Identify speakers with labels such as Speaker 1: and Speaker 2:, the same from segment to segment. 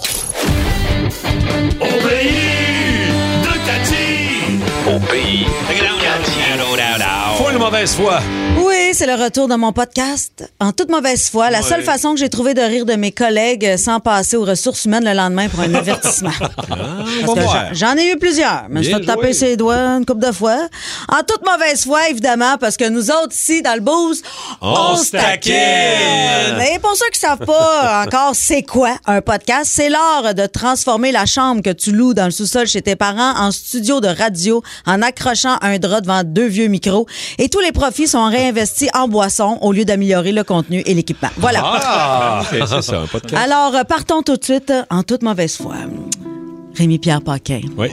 Speaker 1: Au pays de Cathy.
Speaker 2: Au pays
Speaker 3: Mauvaise foi.
Speaker 4: Oui, c'est le retour de mon podcast. En toute mauvaise foi, la seule façon que j'ai trouvé de rire de mes collègues sans passer aux ressources humaines le lendemain pour un avertissement. Parce que
Speaker 3: voir.
Speaker 4: j'en- J'en ai eu plusieurs, mais je
Speaker 3: Bien
Speaker 4: vais te taper ses doigts une couple de fois. En toute mauvaise foi, évidemment, parce que nous autres, ici, dans le boost,
Speaker 3: On se taquine.
Speaker 4: Mais pour ceux qui savent pas encore c'est quoi un podcast, c'est l'art de transformer la chambre que tu loues dans le sous-sol chez tes parents en studio de radio en accrochant un drap devant deux vieux micros. Et tous les profits sont réinvestis en boissons au lieu d'améliorer le contenu et l'équipement. Voilà.
Speaker 3: Ah, ok, c'est ça, un podcast.
Speaker 4: Alors, euh, partons tout de suite euh, en toute mauvaise foi. Rémi-Pierre Paquin.
Speaker 3: Oui.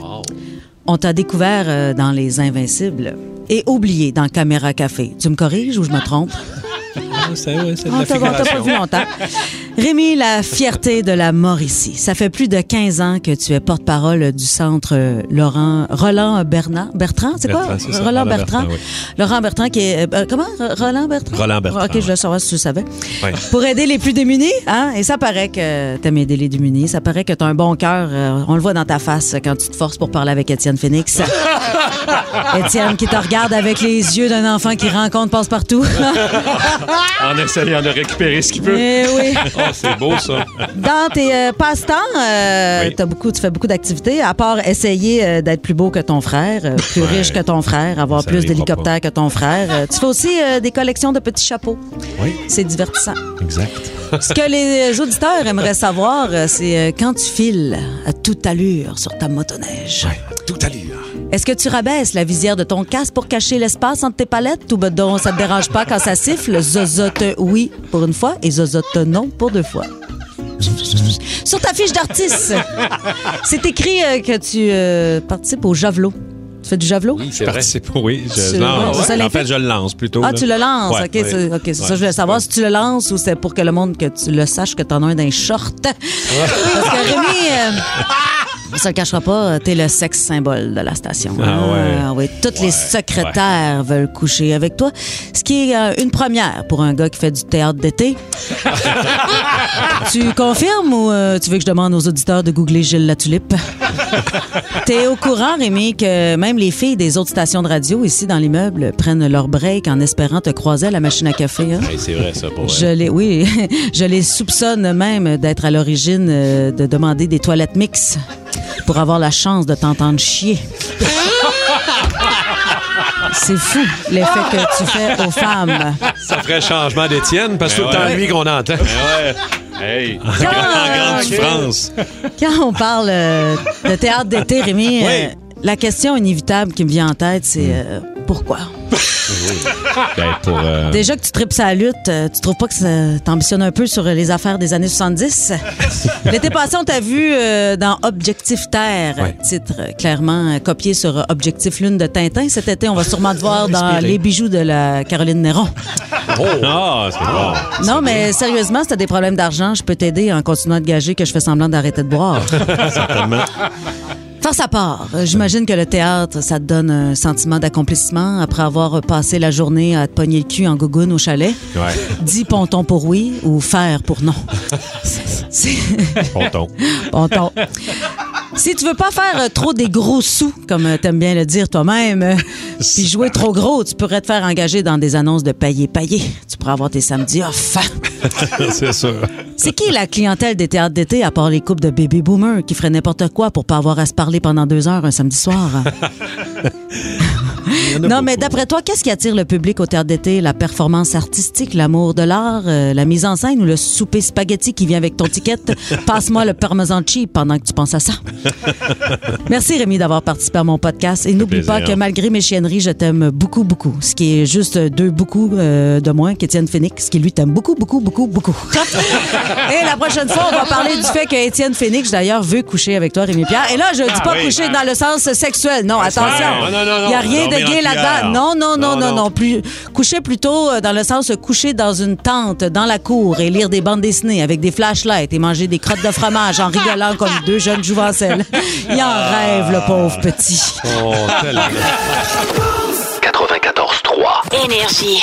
Speaker 4: On t'a découvert euh, dans Les Invincibles et oublié dans Caméra Café. Tu me corriges ou je me trompe?
Speaker 3: Ah, c'est ouais,
Speaker 4: On
Speaker 3: la
Speaker 4: t'a pas vu longtemps. Rémi, la fierté de la Mauricie. Ça fait plus de 15 ans que tu es porte-parole du centre euh, Laurent Roland Bernard Bertrand, c'est quoi?
Speaker 3: Ça,
Speaker 4: Roland Bertrand.
Speaker 3: Bertrand, oui.
Speaker 4: Laurent Bertrand qui est euh, comment? Roland Bertrand?
Speaker 3: Roland Bertrand,
Speaker 4: OK, je
Speaker 3: ouais.
Speaker 4: savoir si tu le savais.
Speaker 3: Oui.
Speaker 4: Pour aider les plus démunis, hein? Et ça paraît que t'aimes aider les démunis, ça paraît que t'as un bon cœur, euh, on le voit dans ta face quand tu te forces pour parler avec Étienne Phoenix. Étienne qui te regarde avec les yeux d'un enfant qui rencontre passe-partout.
Speaker 3: En essayant de récupérer ce qu'il peut.
Speaker 4: Eh oui.
Speaker 3: Oh, c'est beau, ça.
Speaker 4: Dans tes euh, passe-temps, euh,
Speaker 3: Oui.
Speaker 4: t'as beaucoup, tu fais beaucoup d'activités, à part essayer euh, d'être plus beau que ton frère, plus
Speaker 3: Ouais.
Speaker 4: riche que ton frère, avoir
Speaker 3: Ça
Speaker 4: plus d'hélicoptères que ton frère. Tu fais aussi des collections de petits chapeaux.
Speaker 3: Oui,
Speaker 4: C'est divertissant.
Speaker 3: exact.
Speaker 4: Ce que les auditeurs aimeraient savoir, c'est quand tu files à toute allure sur ta motoneige.
Speaker 3: Tout à l'heure.
Speaker 4: Est-ce que tu rabaisses la visière de ton casque pour cacher l'espace entre tes palettes ou ben donc ça te dérange pas quand ça siffle? Zozote oui pour une fois et zozote non pour deux fois. Sur ta fiche d'artiste, c'est écrit euh, que tu euh, participes au javelot. Tu fais du javelot?
Speaker 3: Je participe, oui. Je
Speaker 4: C'est-
Speaker 3: lance.
Speaker 4: ouais, c'est ça, les
Speaker 3: en fait, je le lance plutôt.
Speaker 4: Ah,
Speaker 3: là.
Speaker 4: tu le lances.
Speaker 3: Ouais,
Speaker 4: OK,
Speaker 3: ouais.
Speaker 4: c'est, OK, c'est ça.
Speaker 3: Ouais.
Speaker 4: Je voulais savoir si tu le lances ou c'est pour que le monde que tu le saches que t'en as un dans les shorts. Parce que Rémi, euh, on se le cachera pas, t'es le sexe symbole de la station.
Speaker 3: Ah ouais.
Speaker 4: Ah oui, toutes les secrétaires veulent coucher avec toi. Ce qui est euh, une première pour un gars qui fait du théâtre d'été. tu confirmes ou euh, tu veux que je demande aux auditeurs de googler Gilles Latulippe? T'es au courant, Rémi, que même les filles des autres stations de radio ici dans l'immeuble prennent leur break en espérant te croiser à la machine à café. hein?
Speaker 3: Hey, c'est vrai, ça, pour
Speaker 4: Je les, oui, je les soupçonne même d'être à l'origine euh, de demander des toilettes mixtes pour avoir la chance de t'entendre chier. C'est fou l'effet que tu fais aux femmes.
Speaker 3: Ça ferait changement d'Étienne, parce que c'est tout le temps
Speaker 4: ouais.
Speaker 3: lui qu'on entend.
Speaker 2: Ouais. Hey.
Speaker 3: En grande- en grande souffrance.
Speaker 4: Quand on parle euh, de théâtre d'été, Rémi,
Speaker 3: Oui.
Speaker 4: euh, la question inévitable qui me vient en tête, c'est euh, pourquoi?
Speaker 3: Ben, pour, euh,
Speaker 4: Déjà que tu tripes sa lutte, euh, tu trouves pas que ça t'ambitionne un peu sur les affaires des années 70? L'été passé, on t'a vu euh, dans Objectif Terre,
Speaker 3: Ouais.
Speaker 4: titre euh, clairement euh, copié sur euh, Objectif Lune de Tintin. Cet été, on va sûrement te voir dans. Les bijoux de la Caroline Néron.
Speaker 3: Ah, c'est bon.
Speaker 4: Non, mais sérieusement, si t'as des problèmes d'argent, je peux t'aider en continuant de gager que je fais semblant d'arrêter de boire.
Speaker 3: Certainement.
Speaker 4: Face à part, euh, j'imagine que le théâtre, ça te donne un sentiment d'accomplissement après avoir passé la journée à te pogner le cul en gougoune au chalet.
Speaker 3: Ouais.
Speaker 4: Dis ponton pour oui ou faire pour non.
Speaker 3: Ponton.
Speaker 4: ponton. Si tu veux pas faire euh, trop des gros sous, comme euh, t'aimes bien le dire toi-même, puis jouer trop gros, tu pourrais te faire engager dans des annonces de payer payer. Tu pourrais avoir tes samedis off.
Speaker 3: c'est sûr.
Speaker 4: C'est qui la clientèle des théâtres d'été à part les couples de baby boomers qui feraient n'importe quoi pour pas avoir à se parler pendant deux heures un samedi soir? Non, mais d'après toi, qu'est-ce qui attire le public au théâtre d'été? La performance artistique, l'amour de l'art, euh, la mise en scène ou le souper spaghetti qui vient avec ton ticket? Passe-moi le parmesan cheap pendant que tu penses à ça. Merci Rémi d'avoir participé à mon podcast et n'oublie pas que malgré mes chienneries, je t'aime beaucoup, beaucoup. Ce qui est juste deux beaucoup euh, de moins qu'Étienne Phoenix, qui lui t'aime beaucoup, beaucoup, beaucoup, beaucoup. et la prochaine fois, on va parler du fait que Étienne Phoenix, d'ailleurs, veut coucher avec toi, Rémi Pierre. Et là, je dis pas
Speaker 3: oui.
Speaker 4: coucher dans le sens sexuel. Non, attention.
Speaker 3: Non, non,
Speaker 4: Il n'y a rien de Là-dedans. Non,
Speaker 3: non,
Speaker 4: non,
Speaker 3: Non,
Speaker 4: non. Plus, coucher plutôt euh, dans le sens de coucher dans une tente, dans la cour et lire des bandes dessinées avec des flashlights et manger des crottes de fromage en rigolant comme deux jeunes jouvencelles. Il en rêve, le pauvre petit.
Speaker 3: Oh, tellement.
Speaker 2: 94.3.
Speaker 5: Énergie.